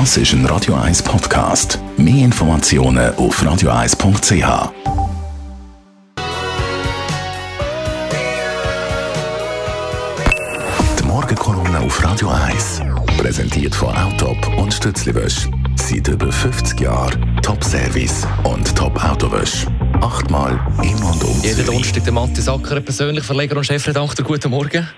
Das ist ein Radio 1 Podcast. Mehr Informationen auf radio1.ch. Die Morgenkolumne auf Radio 1 präsentiert von Autop und Stützliwösch. Seit über 50 Jahren Top-Service und Top-Autowösch. Achtmal in und um Jeden. Donnerstag der Matti Sacker, persönlich Verleger und Chefredakteur. Guten Morgen.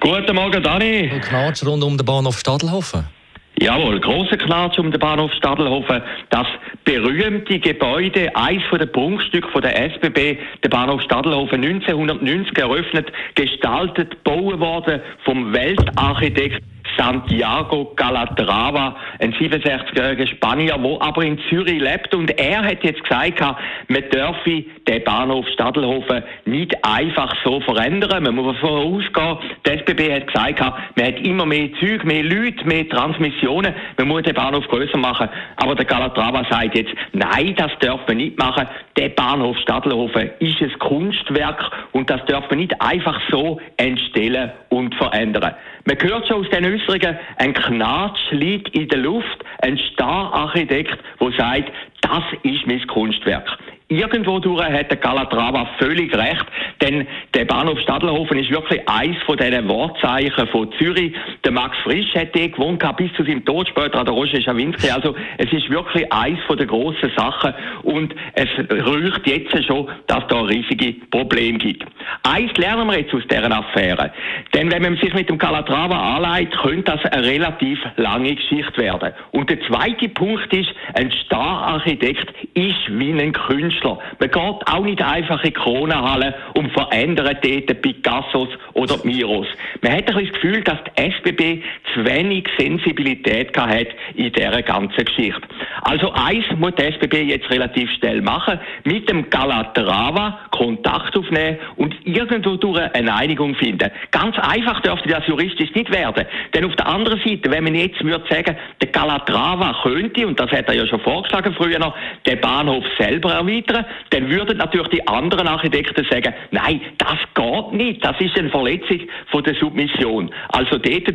Guten Morgen, Dani. Und Knatsch rund um den Bahnhof Stadelhofen. Jawohl, grosser Knatsch um den Bahnhof Stadelhofen. Das berühmte Gebäude, eins von den Prunkstücken von der SBB, der Bahnhof Stadelhofen, 1990 eröffnet, gestaltet, gebaut worden vom Weltarchitekt Santiago Calatrava, ein 67-jähriger Spanier, der aber in Zürich lebt. Und er hat jetzt gesagt, man dürfe den Bahnhof Stadelhofen nicht einfach so verändern. Man muss davon ausgehen, die SBB hat gesagt, man hat immer mehr Züge, mehr Leute, mehr Transmissionen, man muss den Bahnhof größer machen. Aber der Calatrava sagt jetzt, nein, das darf man nicht machen. Der Bahnhof Stadelhofen ist ein Kunstwerk und das darf man nicht einfach so entstellen und verändern. Man hört schon aus den Äußerungen, ein Knatsch liegt in der Luft, ein Stararchitekt, der sagt, das ist mein Kunstwerk. Irgendwo durch hat der Calatrava völlig recht, denn der Bahnhof Stadelhofen ist wirklich eins von diesen Wortzeichen von Zürich. Der Max Frisch hat dort gewohnt, bis zu seinem Tod später an der Roger Schawinski. Also es ist wirklich eins von den grossen Sachen und es rührt jetzt schon, dass da riesige Probleme gibt. Eins lernen wir jetzt aus dieser Affäre. Denn wenn man sich mit dem Calatrava anlegt, könnte das eine relativ lange Geschichte werden. Und der zweite Punkt ist, ein Stararchitekt ist wie ein Künstler. Man geht auch nicht einfach in die Kronenhalle und verändert dort Picassos oder die Miros. Man hat ein bisschen das Gefühl, dass die SBB zu wenig Sensibilität hat in dieser ganzen Geschichte. Also eins muss die SBB jetzt relativ schnell machen, mit dem Calatrava Kontakt aufnehmen und irgendwo durch eine Einigung finden. Ganz einfach dürfte das juristisch nicht werden. Denn auf der anderen Seite, wenn man jetzt würde sagen, der Calatrava könnte, und das hat er ja schon vorgeschlagen früher noch, den Bahnhof selber erweitern, dann würden natürlich die anderen Architekten sagen, nein, das geht nicht, das ist eine Verletzung von der Submission. Also dort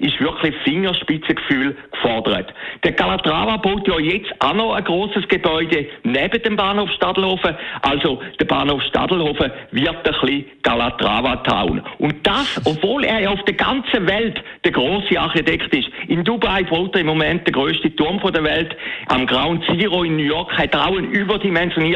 ist wirklich Fingerspitzengefühl gefordert. Der Calatrava baut ja jetzt auch noch ein grosses Gebäude neben dem Bahnhof Stadelhofen. Also der Bahnhof Stadelhofen wird ein bisschen Calatrava Town. Und das, obwohl er ja auf der ganzen Welt der große Architekt ist. In Dubai baut er im Moment der größte Turm der Welt. Am Ground Zero in New York hat er auch einen überdimensionierten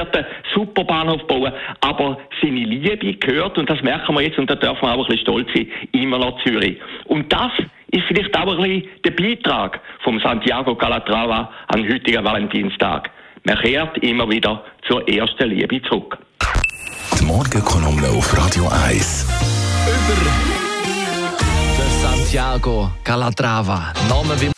Superbahnhof bauen. Aber seine Liebe gehört, und das merken wir jetzt, und da dürfen wir auch ein bisschen stolz sein, immer noch Zürich. Und das ist vielleicht auch ein bisschen der Beitrag vom Santiago Calatrava am heutigen Valentinstag. Man kehrt immer wieder zur ersten Liebe zurück. Die Morgenkolumne auf Radio 1. Der Santiago Calatrava. Name wie